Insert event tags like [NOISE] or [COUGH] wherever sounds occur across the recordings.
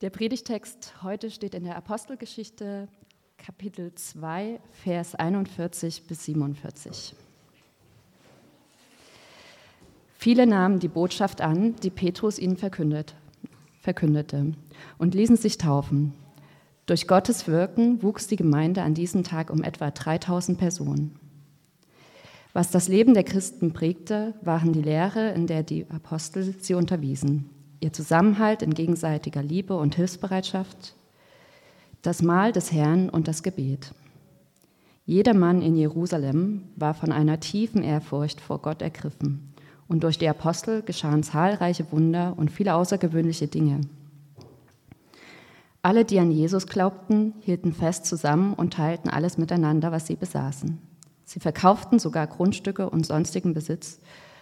Der Predigtext heute steht in der Apostelgeschichte Kapitel 2, Vers 41 bis 47. Viele nahmen die Botschaft an, die Petrus ihnen verkündet, verkündete, und ließen sich taufen. Durch Gottes Wirken wuchs die Gemeinde an diesem Tag um etwa 3000 Personen. Was das Leben der Christen prägte, waren die Lehre, in der die Apostel sie unterwiesen ihr Zusammenhalt in gegenseitiger Liebe und Hilfsbereitschaft, das Mahl des Herrn und das Gebet. Jeder Mann in Jerusalem war von einer tiefen Ehrfurcht vor Gott ergriffen, und durch die Apostel geschahen zahlreiche Wunder und viele außergewöhnliche Dinge. Alle, die an Jesus glaubten, hielten fest zusammen und teilten alles miteinander, was sie besaßen. Sie verkauften sogar Grundstücke und sonstigen Besitz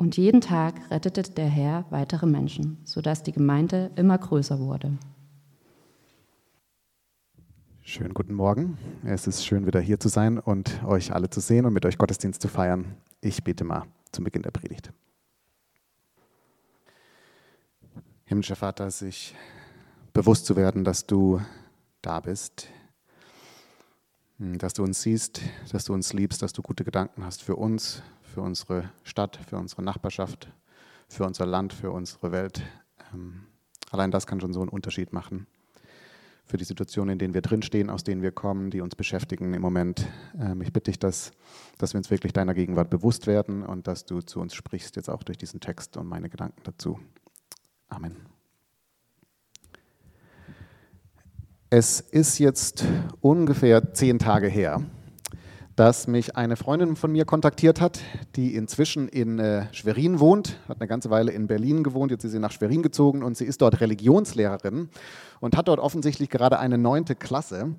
Und jeden Tag rettete der Herr weitere Menschen, sodass die Gemeinde immer größer wurde. Schönen guten Morgen. Es ist schön, wieder hier zu sein und euch alle zu sehen und mit euch Gottesdienst zu feiern. Ich bete mal zum Beginn der Predigt. Himmlischer Vater, sich bewusst zu werden, dass du da bist, dass du uns siehst, dass du uns liebst, dass du gute Gedanken hast für uns, für unsere Stadt, für unsere Nachbarschaft, für unser Land, für unsere Welt. Ähm, allein das kann schon so einen Unterschied machen. Für die Situationen, in denen wir drinstehen, aus denen wir kommen, die uns beschäftigen im Moment. Ähm, ich bitte dich, dass, dass wir uns wirklich deiner Gegenwart bewusst werden und dass du zu uns sprichst, jetzt auch durch diesen Text und meine Gedanken dazu. Amen. Es ist jetzt ungefähr zehn Tage her, dass mich eine Freundin von mir kontaktiert hat, die inzwischen in äh, Schwerin wohnt, hat eine ganze Weile in Berlin gewohnt, jetzt ist sie nach Schwerin gezogen und sie ist dort Religionslehrerin und hat dort offensichtlich gerade eine neunte Klasse.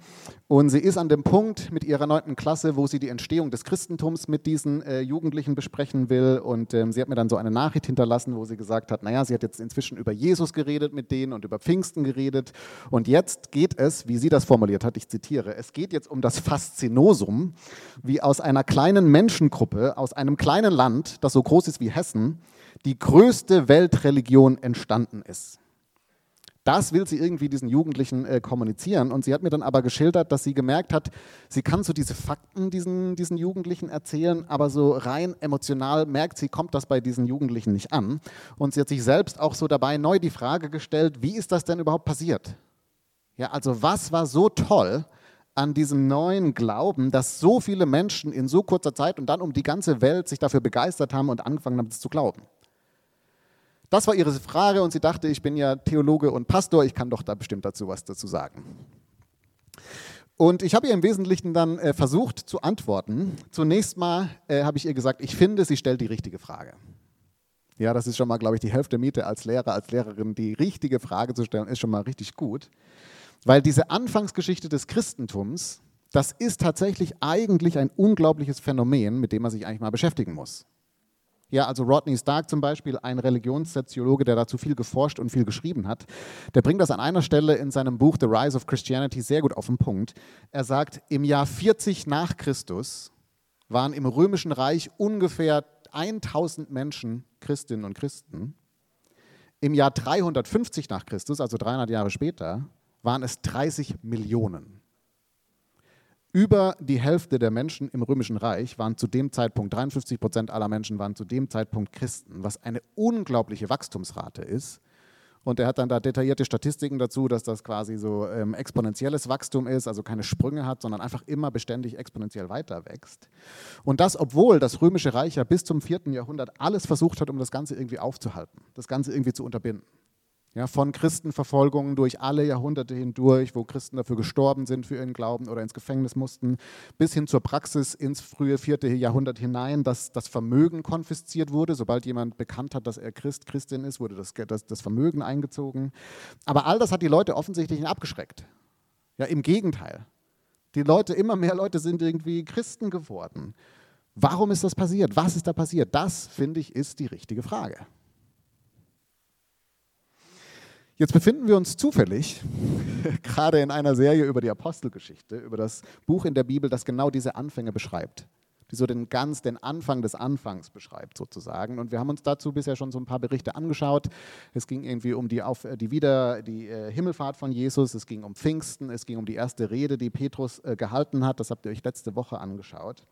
Und sie ist an dem Punkt mit ihrer neunten Klasse, wo sie die Entstehung des Christentums mit diesen äh, Jugendlichen besprechen will. Und ähm, sie hat mir dann so eine Nachricht hinterlassen, wo sie gesagt hat, naja, sie hat jetzt inzwischen über Jesus geredet mit denen und über Pfingsten geredet. Und jetzt geht es, wie sie das formuliert hat, ich zitiere, es geht jetzt um das Faszinosum, wie aus einer kleinen Menschengruppe, aus einem kleinen Land, das so groß ist wie Hessen, die größte Weltreligion entstanden ist. Das will sie irgendwie diesen Jugendlichen äh, kommunizieren. Und sie hat mir dann aber geschildert, dass sie gemerkt hat, sie kann so diese Fakten diesen, diesen Jugendlichen erzählen, aber so rein emotional merkt sie, kommt das bei diesen Jugendlichen nicht an. Und sie hat sich selbst auch so dabei neu die Frage gestellt, wie ist das denn überhaupt passiert? Ja, also was war so toll an diesem neuen Glauben, dass so viele Menschen in so kurzer Zeit und dann um die ganze Welt sich dafür begeistert haben und angefangen haben, es zu glauben? Das war ihre Frage und sie dachte, ich bin ja Theologe und Pastor, ich kann doch da bestimmt dazu was dazu sagen. Und ich habe ihr im Wesentlichen dann äh, versucht zu antworten. Zunächst mal äh, habe ich ihr gesagt, ich finde, sie stellt die richtige Frage. Ja, das ist schon mal, glaube ich, die Hälfte Miete als Lehrer, als Lehrerin. Die richtige Frage zu stellen, ist schon mal richtig gut. Weil diese Anfangsgeschichte des Christentums, das ist tatsächlich eigentlich ein unglaubliches Phänomen, mit dem man sich eigentlich mal beschäftigen muss. Ja, also Rodney Stark zum Beispiel, ein Religionssoziologe, der dazu viel geforscht und viel geschrieben hat, der bringt das an einer Stelle in seinem Buch The Rise of Christianity sehr gut auf den Punkt. Er sagt, im Jahr 40 nach Christus waren im Römischen Reich ungefähr 1000 Menschen Christinnen und Christen. Im Jahr 350 nach Christus, also 300 Jahre später, waren es 30 Millionen. Über die Hälfte der Menschen im Römischen Reich waren zu dem Zeitpunkt, 53 Prozent aller Menschen waren zu dem Zeitpunkt Christen, was eine unglaubliche Wachstumsrate ist. Und er hat dann da detaillierte Statistiken dazu, dass das quasi so ähm, exponentielles Wachstum ist, also keine Sprünge hat, sondern einfach immer beständig exponentiell weiter wächst. Und das, obwohl das Römische Reich ja bis zum vierten Jahrhundert alles versucht hat, um das Ganze irgendwie aufzuhalten, das Ganze irgendwie zu unterbinden. Ja, von Christenverfolgungen durch alle Jahrhunderte hindurch, wo Christen dafür gestorben sind für ihren Glauben oder ins Gefängnis mussten, bis hin zur Praxis ins frühe vierte Jahrhundert hinein, dass das Vermögen konfisziert wurde. Sobald jemand bekannt hat, dass er Christ, Christin ist, wurde das, das, das Vermögen eingezogen. Aber all das hat die Leute offensichtlich abgeschreckt. Ja, im Gegenteil. Die Leute, immer mehr Leute sind irgendwie Christen geworden. Warum ist das passiert? Was ist da passiert? Das, finde ich, ist die richtige Frage. Jetzt befinden wir uns zufällig [LAUGHS] gerade in einer Serie über die Apostelgeschichte, über das Buch in der Bibel, das genau diese Anfänge beschreibt, die so den ganz den Anfang des Anfangs beschreibt sozusagen. Und wir haben uns dazu bisher schon so ein paar Berichte angeschaut. Es ging irgendwie um die, Auf, die wieder die äh, Himmelfahrt von Jesus, es ging um Pfingsten, es ging um die erste Rede, die Petrus äh, gehalten hat. Das habt ihr euch letzte Woche angeschaut.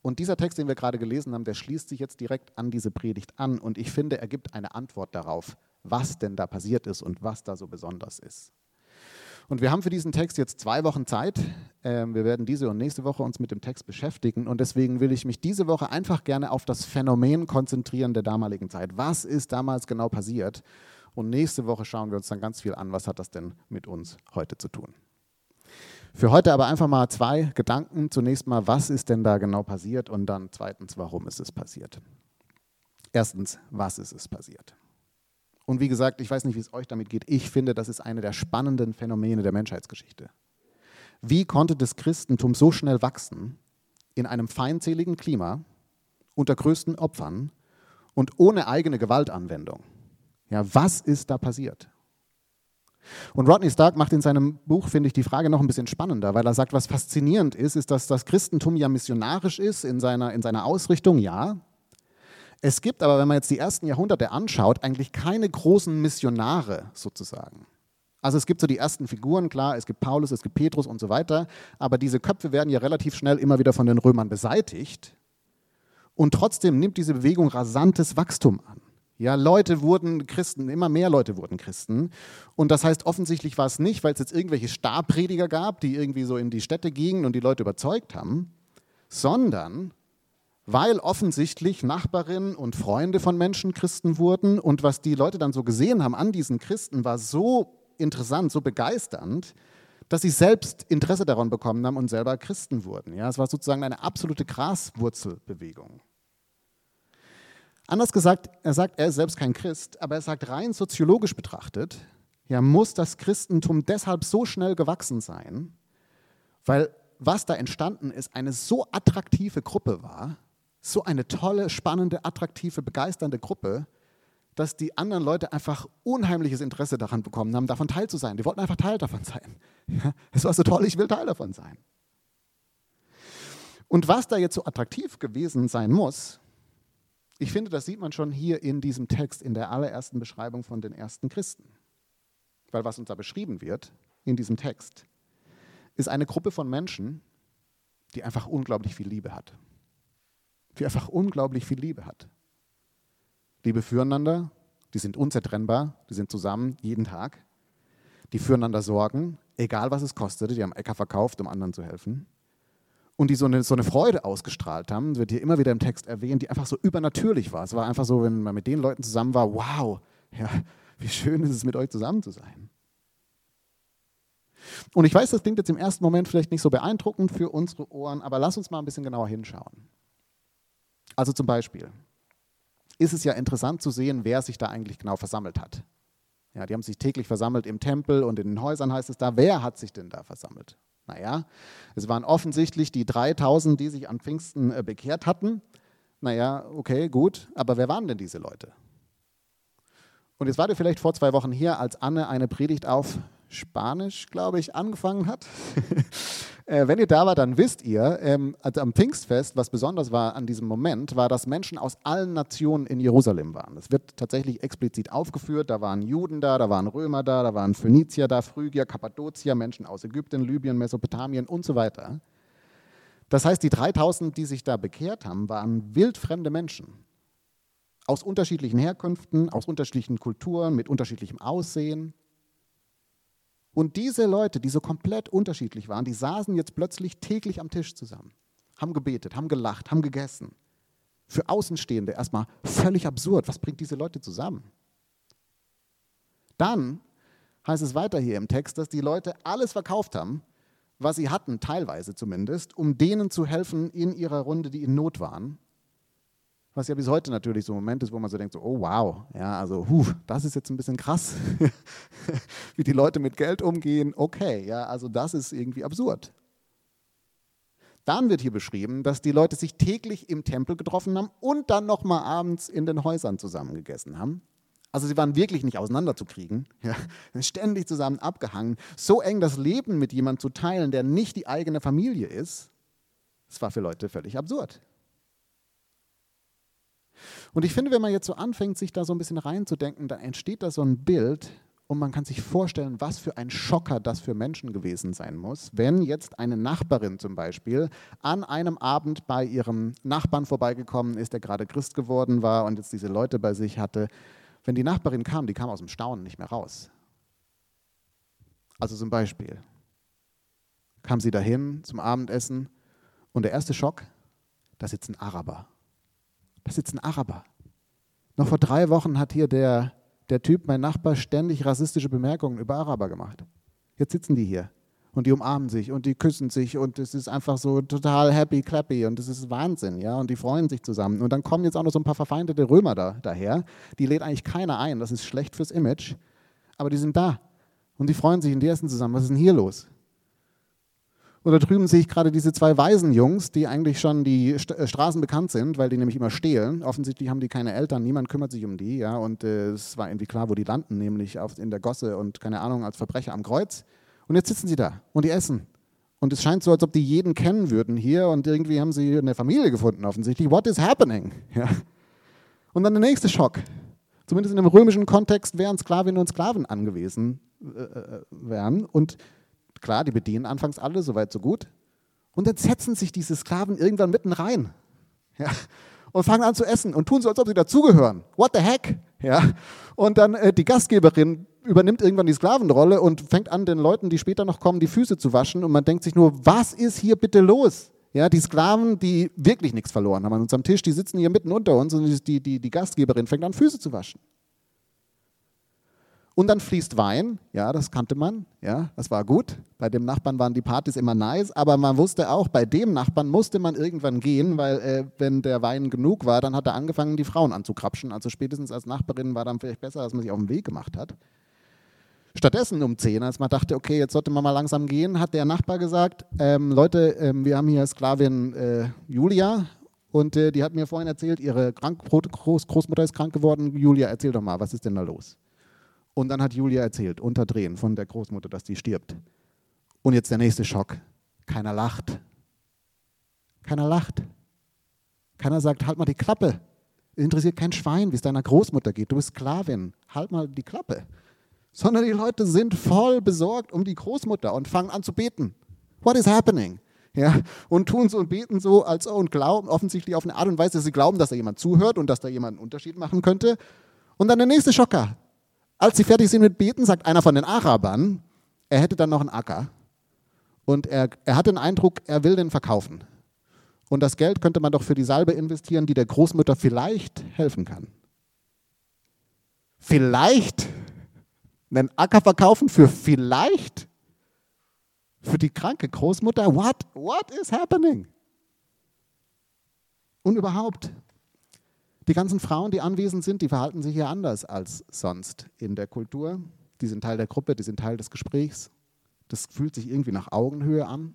Und dieser Text, den wir gerade gelesen haben, der schließt sich jetzt direkt an diese Predigt an. Und ich finde, er gibt eine Antwort darauf, was denn da passiert ist und was da so besonders ist. Und wir haben für diesen Text jetzt zwei Wochen Zeit. Ähm, wir werden diese und nächste Woche uns mit dem Text beschäftigen. Und deswegen will ich mich diese Woche einfach gerne auf das Phänomen konzentrieren der damaligen Zeit. Was ist damals genau passiert? Und nächste Woche schauen wir uns dann ganz viel an, was hat das denn mit uns heute zu tun. Für heute aber einfach mal zwei Gedanken. Zunächst mal, was ist denn da genau passiert? Und dann zweitens, warum ist es passiert? Erstens, was ist es passiert? Und wie gesagt, ich weiß nicht, wie es euch damit geht. Ich finde, das ist eine der spannenden Phänomene der Menschheitsgeschichte. Wie konnte das Christentum so schnell wachsen in einem feindseligen Klima, unter größten Opfern und ohne eigene Gewaltanwendung? Ja, was ist da passiert? Und Rodney Stark macht in seinem Buch, finde ich, die Frage noch ein bisschen spannender, weil er sagt, was faszinierend ist, ist, dass das Christentum ja missionarisch ist in seiner, in seiner Ausrichtung, ja, es gibt aber, wenn man jetzt die ersten Jahrhunderte anschaut, eigentlich keine großen Missionare sozusagen. Also es gibt so die ersten Figuren, klar, es gibt Paulus, es gibt Petrus und so weiter, aber diese Köpfe werden ja relativ schnell immer wieder von den Römern beseitigt. Und trotzdem nimmt diese Bewegung rasantes Wachstum an. Ja, Leute wurden Christen, immer mehr Leute wurden Christen. Und das heißt, offensichtlich war es nicht, weil es jetzt irgendwelche Starprediger gab, die irgendwie so in die Städte gingen und die Leute überzeugt haben, sondern weil offensichtlich Nachbarinnen und Freunde von Menschen Christen wurden und was die Leute dann so gesehen haben an diesen Christen war so interessant, so begeisternd, dass sie selbst Interesse daran bekommen haben und selber Christen wurden. Ja, es war sozusagen eine absolute Graswurzelbewegung. Anders gesagt, er sagt, er ist selbst kein Christ, aber er sagt rein soziologisch betrachtet, ja, muss das Christentum deshalb so schnell gewachsen sein, weil was da entstanden ist, eine so attraktive Gruppe war, so eine tolle, spannende, attraktive, begeisternde Gruppe, dass die anderen Leute einfach unheimliches Interesse daran bekommen haben, davon Teil zu sein. Die wollten einfach Teil davon sein. Ja, es war so toll, ich will Teil davon sein. Und was da jetzt so attraktiv gewesen sein muss, ich finde, das sieht man schon hier in diesem Text, in der allerersten Beschreibung von den ersten Christen. Weil was uns da beschrieben wird in diesem Text, ist eine Gruppe von Menschen, die einfach unglaublich viel Liebe hat die einfach unglaublich viel Liebe hat. Liebe füreinander, die sind unzertrennbar, die sind zusammen jeden Tag. Die füreinander sorgen, egal was es kostete, die haben Äcker verkauft, um anderen zu helfen. Und die so eine, so eine Freude ausgestrahlt haben, wird hier immer wieder im Text erwähnt, die einfach so übernatürlich war. Es war einfach so, wenn man mit den Leuten zusammen war, wow, ja, wie schön ist es, mit euch zusammen zu sein. Und ich weiß, das klingt jetzt im ersten Moment vielleicht nicht so beeindruckend für unsere Ohren, aber lass uns mal ein bisschen genauer hinschauen. Also zum Beispiel ist es ja interessant zu sehen, wer sich da eigentlich genau versammelt hat. Ja, die haben sich täglich versammelt im Tempel und in den Häusern heißt es da, wer hat sich denn da versammelt? Naja, es waren offensichtlich die 3000, die sich an Pfingsten äh, bekehrt hatten. Naja, okay, gut, aber wer waren denn diese Leute? Und jetzt war ihr vielleicht vor zwei Wochen hier, als Anne eine Predigt auf Spanisch, glaube ich, angefangen hat. [LAUGHS] äh, wenn ihr da wart, dann wisst ihr, ähm, also am Pfingstfest, was besonders war an diesem Moment, war, dass Menschen aus allen Nationen in Jerusalem waren. Das wird tatsächlich explizit aufgeführt. Da waren Juden da, da waren Römer da, da waren Phönizier da, Phrygier, Kappadokier, Menschen aus Ägypten, Libyen, Mesopotamien und so weiter. Das heißt, die 3000, die sich da bekehrt haben, waren wildfremde Menschen. Aus unterschiedlichen Herkünften, aus unterschiedlichen Kulturen, mit unterschiedlichem Aussehen. Und diese Leute, die so komplett unterschiedlich waren, die saßen jetzt plötzlich täglich am Tisch zusammen, haben gebetet, haben gelacht, haben gegessen. Für Außenstehende erstmal völlig absurd. Was bringt diese Leute zusammen? Dann heißt es weiter hier im Text, dass die Leute alles verkauft haben, was sie hatten, teilweise zumindest, um denen zu helfen in ihrer Runde, die in Not waren. Was ja bis heute natürlich so ein Moment ist, wo man so denkt, so, oh wow, ja, also, huh, das ist jetzt ein bisschen krass, [LAUGHS] wie die Leute mit Geld umgehen. Okay, ja, also das ist irgendwie absurd. Dann wird hier beschrieben, dass die Leute sich täglich im Tempel getroffen haben und dann nochmal abends in den Häusern zusammengegessen haben. Also sie waren wirklich nicht auseinanderzukriegen, [LAUGHS] ja, ständig zusammen abgehangen. So eng das Leben mit jemandem zu teilen, der nicht die eigene Familie ist, das war für Leute völlig absurd. Und ich finde, wenn man jetzt so anfängt, sich da so ein bisschen reinzudenken, dann entsteht da so ein Bild und man kann sich vorstellen, was für ein Schocker das für Menschen gewesen sein muss, wenn jetzt eine Nachbarin zum Beispiel an einem Abend bei ihrem Nachbarn vorbeigekommen ist, der gerade Christ geworden war und jetzt diese Leute bei sich hatte wenn die Nachbarin kam, die kam aus dem Staunen nicht mehr raus. Also zum Beispiel kam sie dahin zum Abendessen und der erste Schock, da sitzt ein Araber. Da sitzt Araber. Noch vor drei Wochen hat hier der, der Typ, mein Nachbar, ständig rassistische Bemerkungen über Araber gemacht. Jetzt sitzen die hier und die umarmen sich und die küssen sich und es ist einfach so total happy clappy und es ist Wahnsinn, ja, und die freuen sich zusammen. Und dann kommen jetzt auch noch so ein paar verfeindete Römer da, daher, die lädt eigentlich keiner ein, das ist schlecht fürs Image, aber die sind da und die freuen sich und die essen zusammen. Was ist denn hier los? Oder drüben sehe ich gerade diese zwei Waisenjungs, die eigentlich schon die St äh, Straßen bekannt sind, weil die nämlich immer stehlen. Offensichtlich haben die keine Eltern, niemand kümmert sich um die, ja, und äh, es war irgendwie klar, wo die landen, nämlich auf, in der Gosse und keine Ahnung, als Verbrecher am Kreuz. Und jetzt sitzen sie da und die essen. Und es scheint so, als ob die jeden kennen würden hier und irgendwie haben sie eine Familie gefunden offensichtlich. What is happening? [LAUGHS] Ja. Und dann der nächste Schock. Zumindest in dem römischen Kontext wären Sklavinnen und Sklaven angewiesen äh, äh, wären. Und klar, die bedienen anfangs alle, soweit so gut. Und dann setzen sich diese Sklaven irgendwann mitten rein. Ja. Und fangen an zu essen und tun so, als ob sie dazugehören. What the heck? Ja. Und dann äh, die Gastgeberin übernimmt irgendwann die Sklavenrolle und fängt an, den Leuten, die später noch kommen, die Füße zu waschen. Und man denkt sich nur, was ist hier bitte los? Ja, die Sklaven, die wirklich nichts verloren haben an unserem Tisch, die sitzen hier mitten unter uns und die, die, die Gastgeberin fängt an, Füße zu waschen. Und dann fließt Wein, ja, das kannte man, ja, das war gut. Bei dem Nachbarn waren die Partys immer nice, aber man wusste auch, bei dem Nachbarn musste man irgendwann gehen, weil äh, wenn der Wein genug war, dann hat er angefangen, die Frauen anzukrapschen. Also spätestens als Nachbarin war dann vielleicht besser, als man sich auf den Weg gemacht hat. Stattdessen um 10, als man dachte, okay, jetzt sollte man mal langsam gehen, hat der Nachbar gesagt, ähm, Leute, ähm, wir haben hier Sklavin äh, Julia und äh, die hat mir vorhin erzählt, ihre Krank Groß Großmutter ist krank geworden. Julia, erzähl doch mal, was ist denn da los? Und dann hat Julia erzählt, unter Drehen von der Großmutter, dass die stirbt. Und jetzt der nächste Schock. Keiner lacht. Keiner lacht. Keiner sagt, halt mal die Klappe. Interessiert kein Schwein, wie es deiner Großmutter geht. Du bist Sklavin. Halt mal die Klappe sondern die Leute sind voll besorgt um die Großmutter und fangen an zu beten. What is happening? Ja, und tun so und beten so als und glauben offensichtlich auf eine Art und Weise, dass sie glauben, dass da jemand zuhört und dass da jemand einen Unterschied machen könnte. Und dann der nächste Schocker. Als sie fertig sind mit Beten, sagt einer von den Arabern, er hätte dann noch einen Acker. Und er, er hat den Eindruck, er will den verkaufen. Und das Geld könnte man doch für die Salbe investieren, die der Großmutter vielleicht helfen kann. Vielleicht einen Acker verkaufen für vielleicht für die kranke Großmutter? What? What is happening? Und überhaupt, die ganzen Frauen, die anwesend sind, die verhalten sich ja anders als sonst in der Kultur. Die sind Teil der Gruppe, die sind Teil des Gesprächs. Das fühlt sich irgendwie nach Augenhöhe an.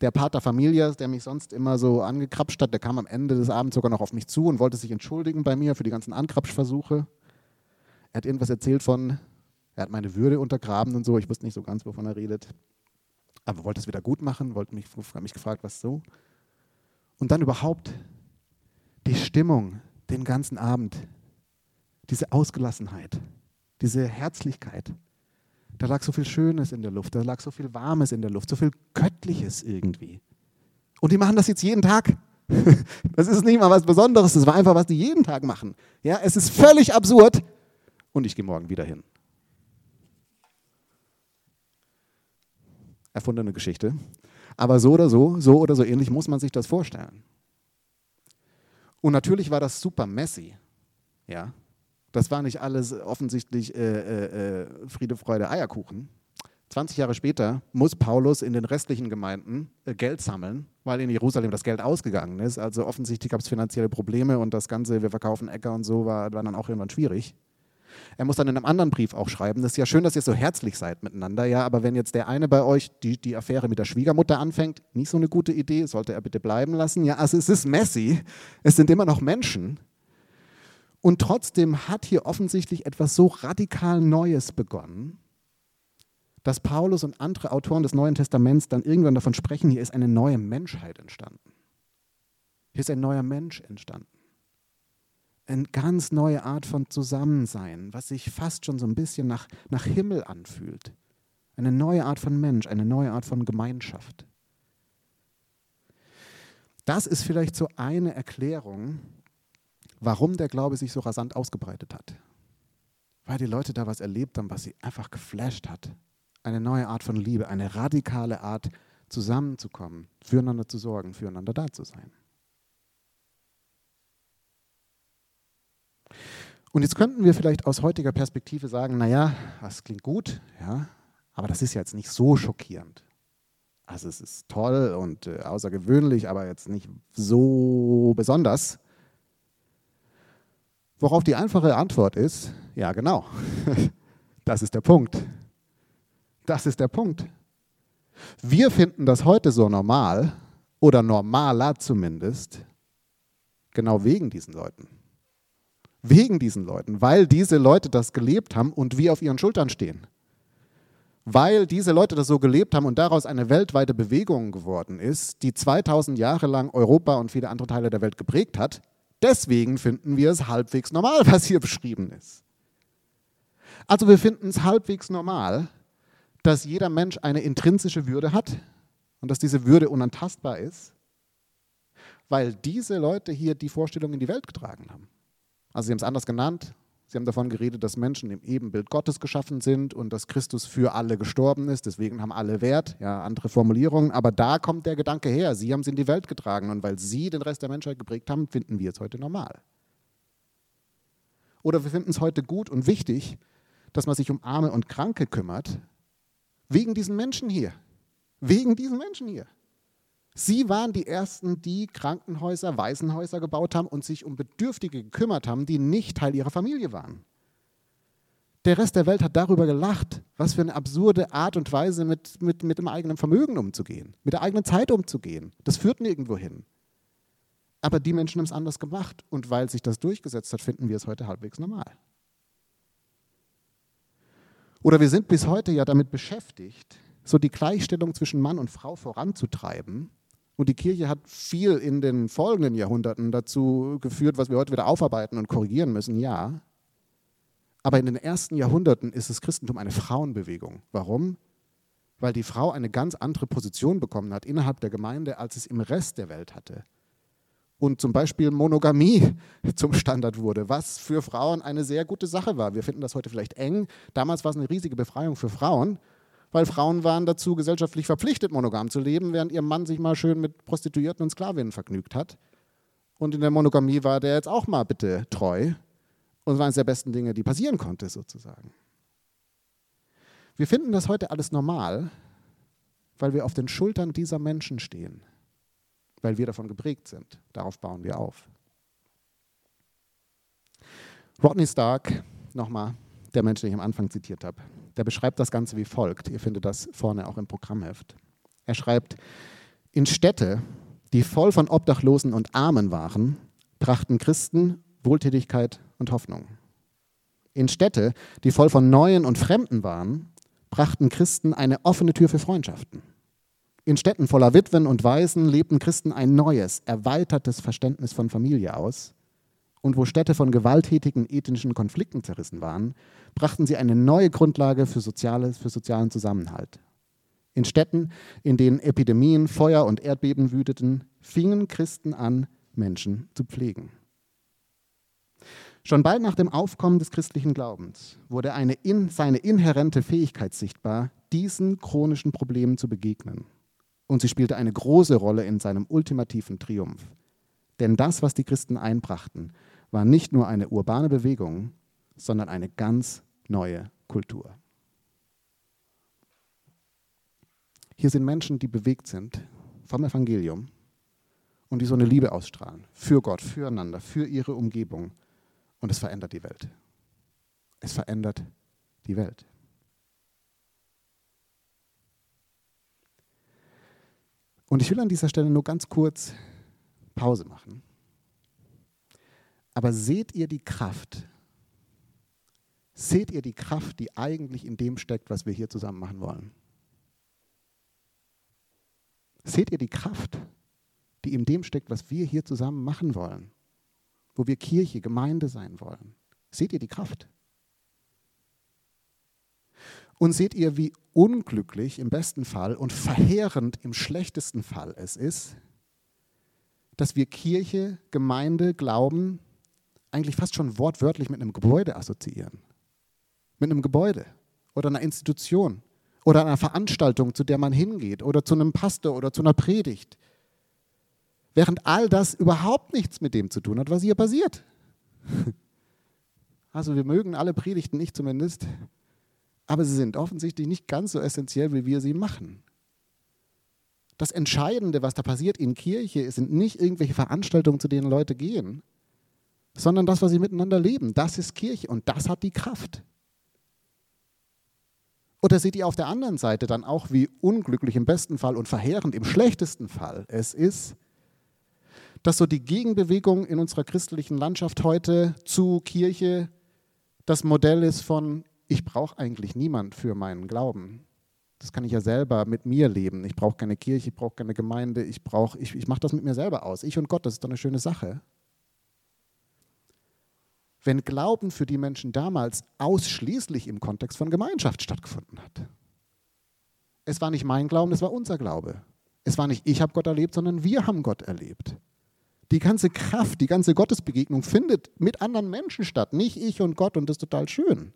Der Pater Familias, der mich sonst immer so angekrapscht hat, der kam am Ende des Abends sogar noch auf mich zu und wollte sich entschuldigen bei mir für die ganzen Ankrapschversuche. Er hat irgendwas erzählt von, er hat meine Würde untergraben und so. Ich wusste nicht so ganz, wovon er redet. Aber wollte es wieder gut machen, wollte mich, mich gefragt, was so. Und dann überhaupt die Stimmung den ganzen Abend, diese Ausgelassenheit, diese Herzlichkeit. Da lag so viel Schönes in der Luft, da lag so viel Warmes in der Luft, so viel Göttliches irgendwie. Und die machen das jetzt jeden Tag. [LAUGHS] Das ist nicht mal was Besonderes, das war einfach, was die jeden Tag machen. Ja, es ist völlig absurd, und ich gehe morgen wieder hin. Erfundene Geschichte. Aber so oder so, so oder so ähnlich muss man sich das vorstellen. Und natürlich war das super messy. Ja? Das war nicht alles offensichtlich äh, äh, äh Friede, Freude, Eierkuchen. 20 Jahre später muss Paulus in den restlichen Gemeinden äh, Geld sammeln, weil in Jerusalem das Geld ausgegangen ist. Also offensichtlich gab es finanzielle Probleme und das Ganze, wir verkaufen Äcker und so, war, war dann auch irgendwann schwierig. Er muss dann in einem anderen Brief auch schreiben, das ist ja schön, dass ihr so herzlich seid miteinander, ja, aber wenn jetzt der eine bei euch die, die Affäre mit der Schwiegermutter anfängt, nicht so eine gute Idee, sollte er bitte bleiben lassen. Ja, also es ist messy, es sind immer noch Menschen. Und trotzdem hat hier offensichtlich etwas so radikal Neues begonnen, dass Paulus und andere Autoren des Neuen Testaments dann irgendwann davon sprechen, hier ist eine neue Menschheit entstanden. Hier ist ein neuer Mensch entstanden. Eine ganz neue Art von Zusammensein, was sich fast schon so ein bisschen nach, nach Himmel anfühlt. Eine neue Art von Mensch, eine neue Art von Gemeinschaft. Das ist vielleicht so eine Erklärung, warum der Glaube sich so rasant ausgebreitet hat. Weil die Leute da was erlebt haben, was sie einfach geflasht hat eine neue Art von Liebe, eine radikale Art zusammenzukommen, füreinander zu sorgen, füreinander da zu sein. Und jetzt könnten wir vielleicht aus heutiger Perspektive sagen, naja, das klingt gut, ja, aber das ist jetzt nicht so schockierend. Also es ist toll und äh, außergewöhnlich, aber jetzt nicht so besonders. Worauf die einfache Antwort ist, ja genau, [LAUGHS] das ist der Punkt. Das ist der Punkt. Wir finden das heute so normal oder normaler zumindest, genau wegen diesen Leuten. Wegen diesen Leuten, weil diese Leute das gelebt haben und wir auf ihren Schultern stehen. Weil diese Leute das so gelebt haben und daraus eine weltweite Bewegung geworden ist, die 2000 Jahre lang Europa und viele andere Teile der Welt geprägt hat. Deswegen finden wir es halbwegs normal, [LAUGHS] was hier beschrieben ist. Also wir finden es halbwegs normal, dass jeder Mensch eine intrinsische Würde hat und dass diese Würde unantastbar ist, weil diese Leute hier die Vorstellung in die Welt getragen haben. Also sie haben es anders genannt. Sie haben davon geredet, dass Menschen im Ebenbild Gottes geschaffen sind und dass Christus für alle gestorben ist. Deswegen haben alle Wert. Ja, andere Formulierungen. Aber da kommt der Gedanke her. Sie haben es in die Welt getragen. Und weil Sie den Rest der Menschheit geprägt haben, finden wir es heute normal. Oder wir finden es heute gut und wichtig, dass man sich um Arme und Kranke kümmert, Wegen diesen Menschen hier. Wegen diesen Menschen hier. Sie waren die Ersten, die Krankenhäuser, Waisenhäuser gebaut haben und sich um Bedürftige gekümmert haben, die nicht Teil ihrer Familie waren. Der Rest der Welt hat darüber gelacht, was für eine absurde Art und Weise mit, mit, mit dem eigenen Vermögen umzugehen, mit der eigenen Zeit umzugehen. Das führt nirgendwo hin. Aber die Menschen haben es anders gemacht und weil sich das durchgesetzt hat, finden wir es heute halbwegs normal. Oder wir sind bis heute ja damit beschäftigt, so die Gleichstellung zwischen Mann und Frau voranzutreiben. Und die Kirche hat viel in den folgenden Jahrhunderten dazu geführt, was wir heute wieder aufarbeiten und korrigieren müssen, ja. Aber in den ersten Jahrhunderten ist das Christentum eine Frauenbewegung. Warum? Weil die Frau eine ganz andere Position bekommen hat innerhalb der Gemeinde, als es im Rest der Welt hatte und zum Beispiel Monogamie [LAUGHS] zum Standard wurde, was für Frauen eine sehr gute Sache war. Wir finden das heute vielleicht eng. Damals war es eine riesige Befreiung für Frauen, weil Frauen waren dazu gesellschaftlich verpflichtet, monogam zu leben, während ihr Mann sich mal schön mit Prostituierten und Sklavinnen vergnügt hat. Und in der Monogamie war der jetzt auch mal bitte treu. Und es war eines der besten Dinge, die passieren konnte, sozusagen. Wir finden das heute alles normal, weil wir auf den Schultern dieser Menschen stehen weil wir davon geprägt sind. Darauf bauen wir auf. Rodney Stark, nochmal, der Mensch, den ich am Anfang zitiert habe, der beschreibt das Ganze wie folgt. Ihr findet das vorne auch im Programmheft. Er schreibt, in Städte, die voll von Obdachlosen und Armen waren, brachten Christen Wohltätigkeit und Hoffnung. In Städte, die voll von Neuen und Fremden waren, brachten Christen eine offene Tür für Freundschaften. In Städten voller Witwen und Waisen lebten Christen ein neues, erweitertes Verständnis von Familie aus. Und wo Städte von gewalttätigen ethnischen Konflikten zerrissen waren, brachten sie eine neue Grundlage für, Soziales, für sozialen Zusammenhalt. In Städten, in denen Epidemien, Feuer und Erdbeben wüteten, fingen Christen an, Menschen zu pflegen. Schon bald nach dem Aufkommen des christlichen Glaubens wurde eine in, seine inhärente Fähigkeit sichtbar, diesen chronischen Problemen zu begegnen und sie spielte eine große Rolle in seinem ultimativen Triumph. Denn das, was die Christen einbrachten, war nicht nur eine urbane Bewegung, sondern eine ganz neue Kultur. Hier sind Menschen, die bewegt sind vom Evangelium und die so eine Liebe ausstrahlen für Gott, füreinander, für ihre Umgebung. Und es verändert die Welt. Es verändert die Welt. Und ich will an dieser Stelle nur ganz kurz Pause machen. Aber seht ihr die Kraft? Seht ihr die Kraft, die eigentlich in dem steckt, was wir hier zusammen machen wollen? Seht ihr die Kraft, die in dem steckt, was wir hier zusammen machen wollen? Wo wir Kirche, Gemeinde sein wollen? Seht ihr die Kraft? Und seht ihr, wie unglücklich im besten Fall und verheerend im schlechtesten Fall es ist, dass wir Kirche, Gemeinde, Glauben eigentlich fast schon wortwörtlich mit einem Gebäude assoziieren. Mit einem Gebäude oder einer Institution oder einer Veranstaltung, zu der man hingeht oder zu einem Pastor oder zu einer Predigt. Während all das überhaupt nichts mit dem zu tun hat, was hier passiert. [LAUGHS] Also wir mögen alle Predigten nicht zumindest, aber sie sind offensichtlich nicht ganz so essentiell, wie wir sie machen. Das Entscheidende, was da passiert in Kirche, sind nicht irgendwelche Veranstaltungen, zu denen Leute gehen, sondern das, was sie miteinander leben. Das ist Kirche und das hat die Kraft. Oder seht ihr auf der anderen Seite dann auch, wie unglücklich im besten Fall und verheerend im schlechtesten Fall es ist, dass so die Gegenbewegung in unserer christlichen Landschaft heute zu Kirche das Modell ist von, ich brauche eigentlich niemand für meinen Glauben. Das kann ich ja selber mit mir leben. Ich brauche keine Kirche, ich brauche keine Gemeinde, ich, ich, ich mache das mit mir selber aus. Ich und Gott, das ist doch eine schöne Sache. Wenn Glauben für die Menschen damals ausschließlich im Kontext von Gemeinschaft stattgefunden hat. Es war nicht mein Glauben, es war unser Glaube. Es war nicht ich habe Gott erlebt, sondern wir haben Gott erlebt. Die ganze Kraft, die ganze Gottesbegegnung findet mit anderen Menschen statt, nicht ich und Gott und das ist total schön.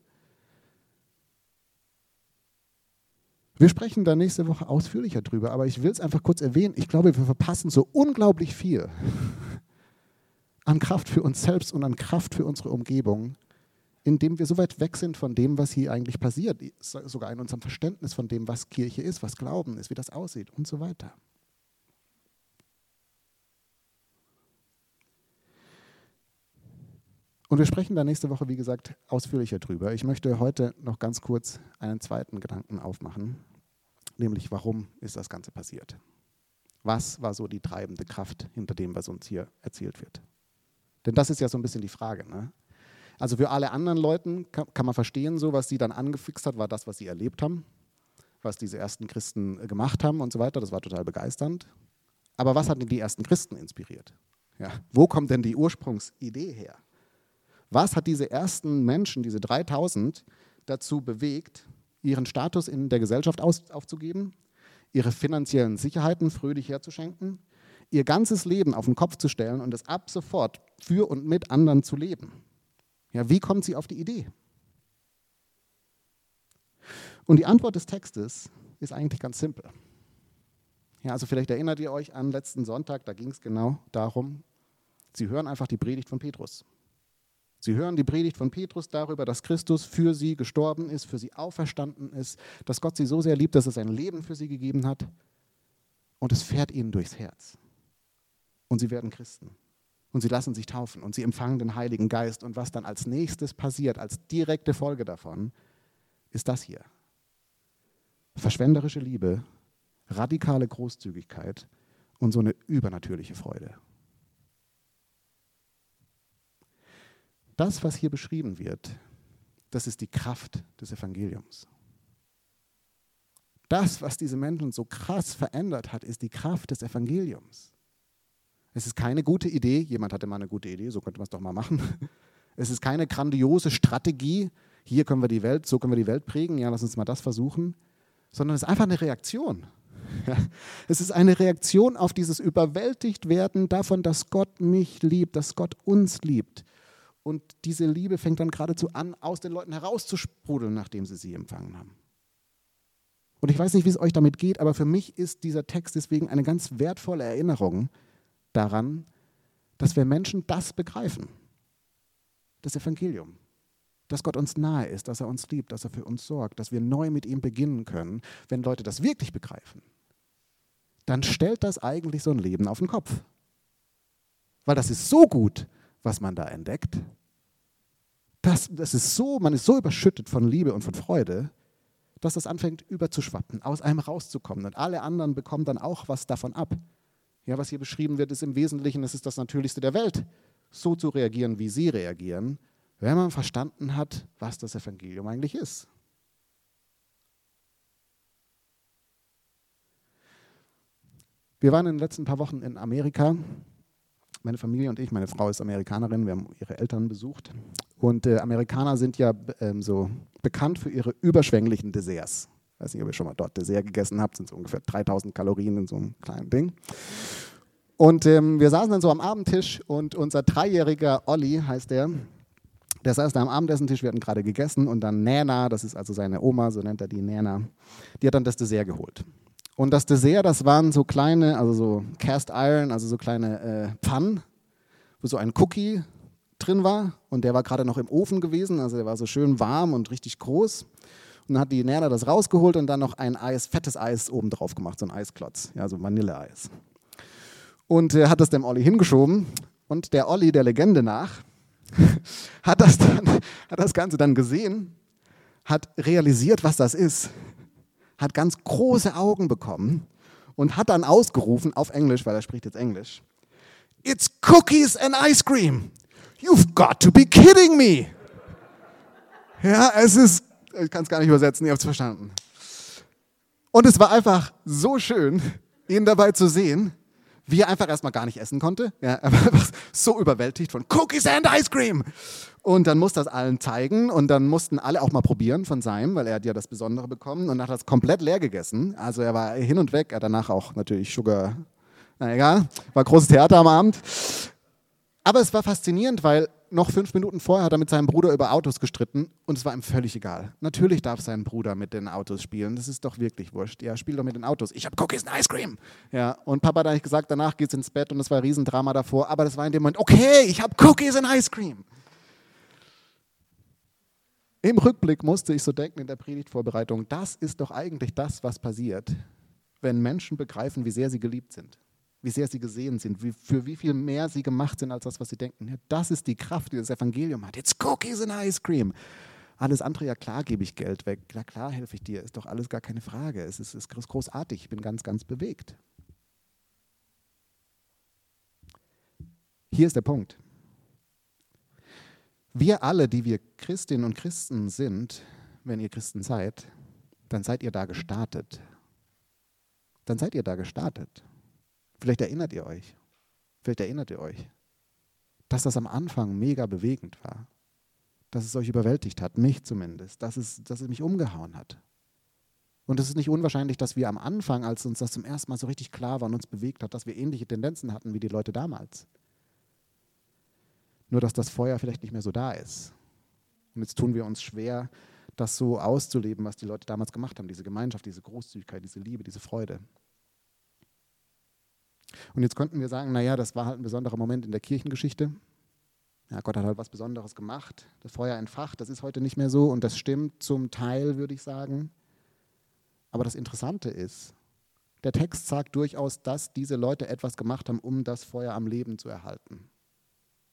Wir sprechen da nächste Woche ausführlicher drüber, aber ich will es einfach kurz erwähnen. Ich glaube, wir verpassen so unglaublich viel an Kraft für uns selbst und an Kraft für unsere Umgebung, indem wir so weit weg sind von dem, was hier eigentlich passiert, sogar in unserem Verständnis von dem, was Kirche ist, was Glauben ist, wie das aussieht und so weiter. Und wir sprechen da nächste Woche, wie gesagt, ausführlicher drüber. Ich möchte heute noch ganz kurz einen zweiten Gedanken aufmachen, nämlich warum ist das Ganze passiert? Was war so die treibende Kraft hinter dem, was uns hier erzählt wird? Denn das ist ja so ein bisschen die Frage. Ne? Also für alle anderen Leuten kann, kann man verstehen, so was sie dann angefixt hat, war das, was sie erlebt haben, was diese ersten Christen äh, gemacht haben und so weiter. Das war total begeisternd. Aber was hat denn die ersten Christen inspiriert? Ja, wo kommt denn die Ursprungsidee her? Was hat diese ersten Menschen, diese 3000, dazu bewegt, ihren Status in der Gesellschaft aufzugeben, ihre finanziellen Sicherheiten fröhlich herzuschenken, ihr ganzes Leben auf den Kopf zu stellen und es ab sofort für und mit anderen zu leben? Ja, wie kommt sie auf die Idee? Und die Antwort des Textes ist eigentlich ganz simpel. Ja, also vielleicht erinnert ihr euch an letzten Sonntag, da ging es genau darum, sie hören einfach die Predigt von Petrus. Sie hören die Predigt von Petrus darüber, dass Christus für sie gestorben ist, für sie auferstanden ist, dass Gott sie so sehr liebt, dass er sein Leben für sie gegeben hat. Und es fährt ihnen durchs Herz. Und sie werden Christen. Und sie lassen sich taufen und sie empfangen den Heiligen Geist. Und was dann als nächstes passiert, als direkte Folge davon, ist das hier. Verschwenderische Liebe, radikale Großzügigkeit und so eine übernatürliche Freude. Das, was hier beschrieben wird, das ist die Kraft des Evangeliums. Das, was diese Menschen so krass verändert hat, ist die Kraft des Evangeliums. Es ist keine gute Idee, jemand hatte mal eine gute Idee, so könnte man es doch mal machen. [LAUGHS] Es ist keine grandiose Strategie, hier können wir die Welt, so können wir die Welt prägen, ja, lass uns mal das versuchen, sondern es ist einfach eine Reaktion. [LAUGHS] Es ist eine Reaktion auf dieses Überwältigtwerden davon, dass Gott mich liebt, dass Gott uns liebt, und diese Liebe fängt dann geradezu an, aus den Leuten herauszusprudeln, nachdem sie sie empfangen haben. Und ich weiß nicht, wie es euch damit geht, aber für mich ist dieser Text deswegen eine ganz wertvolle Erinnerung daran, dass wir Menschen das begreifen, das Evangelium. dass Gott uns nahe ist, dass er uns liebt, dass er für uns sorgt, dass wir neu mit ihm beginnen können, wenn Leute das wirklich begreifen, dann stellt das eigentlich so ein Leben auf den Kopf. Weil das ist so gut, was man da entdeckt. Das, das ist so, man ist so überschüttet von Liebe und von Freude, dass das anfängt überzuschwappen, aus einem rauszukommen. Und alle anderen bekommen dann auch was davon ab. Ja, was hier beschrieben wird, ist im Wesentlichen, das ist das Natürlichste der Welt, so zu reagieren, wie sie reagieren, wenn man verstanden hat, was das Evangelium eigentlich ist. Wir waren in den letzten paar Wochen in Amerika meine Familie und ich, meine Frau ist Amerikanerin, wir haben ihre Eltern besucht. Und äh, Amerikaner sind ja ähm, so bekannt für ihre überschwänglichen Desserts. Ich weiß nicht, ob ihr schon mal dort Dessert gegessen habt, sind so ungefähr 3000 Kalorien in so einem kleinen Ding. Und ähm, wir saßen dann so am Abendtisch und unser dreijähriger Olli heißt der, der saß da am Abendessentisch, wir hatten gerade gegessen und dann Nana, das ist also seine Oma, so nennt er die Nana, die hat dann das Dessert geholt. Und das Dessert, das waren so kleine, also so Cast Iron, also so kleine äh, Pfannen, wo so ein Cookie drin war. Und der war gerade noch im Ofen gewesen, also der war so schön warm und richtig groß. Und dann hat die Nerda das rausgeholt und dann noch ein Eis, fettes Eis oben drauf gemacht, so ein Eisklotz, ja, so Vanilleeis. Und äh, hat das dem Olli hingeschoben. Und der Olli, der Legende nach, [LAUGHS] hat das, dann, hat das Ganze dann gesehen, hat realisiert, was das ist hat ganz große Augen bekommen und hat dann ausgerufen auf Englisch, weil er spricht jetzt Englisch, It's cookies and ice cream. You've got to be kidding me. Ja, es ist, ich kann es gar nicht übersetzen, ihr habt es verstanden. Und es war einfach so schön, ihn dabei zu sehen, wie er einfach erstmal gar nicht essen konnte. Ja, er war einfach so überwältigt von Cookies and Ice Cream. Und dann musste das allen zeigen und dann mussten alle auch mal probieren von seinem, weil er hat ja das Besondere bekommen und hat das komplett leer gegessen. Also er war hin und weg, er hat danach auch natürlich Sugar, na egal, war großes Theater am Abend. Aber es war faszinierend, weil noch fünf Minuten vorher hat er mit seinem Bruder über Autos gestritten und es war ihm völlig egal. Natürlich darf sein Bruder mit den Autos spielen, das ist doch wirklich wurscht. Ja, spiel doch mit den Autos. Ich habe Cookies and Ice Cream. Ja, und Papa hat eigentlich gesagt, danach geht's ins Bett und es war ein Riesendrama davor, aber das war in dem Moment, okay, ich habe Cookies and Ice Cream. Im Rückblick musste ich so denken in der Predigtvorbereitung, das ist doch eigentlich das, was passiert, wenn Menschen begreifen, wie sehr sie geliebt sind wie sehr sie gesehen sind, wie, für wie viel mehr sie gemacht sind als das, was sie denken. Das ist die Kraft, die das Evangelium hat. Jetzt Cookies and Ice Cream. Alles andere, ja klar, gebe ich Geld weg. Ja klar, helfe ich dir. Ist doch alles gar keine Frage. Es ist, ist großartig. Ich bin ganz, ganz bewegt. Hier ist der Punkt. Wir alle, die wir Christinnen und Christen sind, wenn ihr Christen seid, dann seid ihr da gestartet. Dann seid ihr da gestartet. Vielleicht erinnert ihr euch, vielleicht erinnert ihr euch, dass das am Anfang mega bewegend war, dass es euch überwältigt hat, mich zumindest, dass es, dass es mich umgehauen hat. Und es ist nicht unwahrscheinlich, dass wir am Anfang, als uns das zum ersten Mal so richtig klar war und uns bewegt hat, dass wir ähnliche Tendenzen hatten wie die Leute damals. Nur dass das Feuer vielleicht nicht mehr so da ist. Und jetzt tun wir uns schwer, das so auszuleben, was die Leute damals gemacht haben, diese Gemeinschaft, diese Großzügigkeit, diese Liebe, diese Freude. Und jetzt könnten wir sagen, naja, das war halt ein besonderer Moment in der Kirchengeschichte. Ja, Gott hat halt was Besonderes gemacht, das Feuer entfacht, das ist heute nicht mehr so und das stimmt zum Teil, würde ich sagen. Aber das Interessante ist, der Text sagt durchaus, dass diese Leute etwas gemacht haben, um das Feuer am Leben zu erhalten.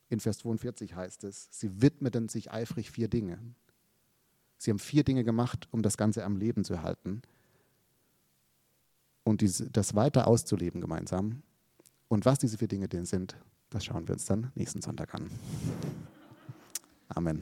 In Vers 42 heißt es, sie widmeten sich eifrig vier Dinge. Sie haben vier Dinge gemacht, um das Ganze am Leben zu erhalten und das weiter auszuleben gemeinsam. Und was diese vier Dinge denn sind, das schauen wir uns dann nächsten Sonntag an. Amen.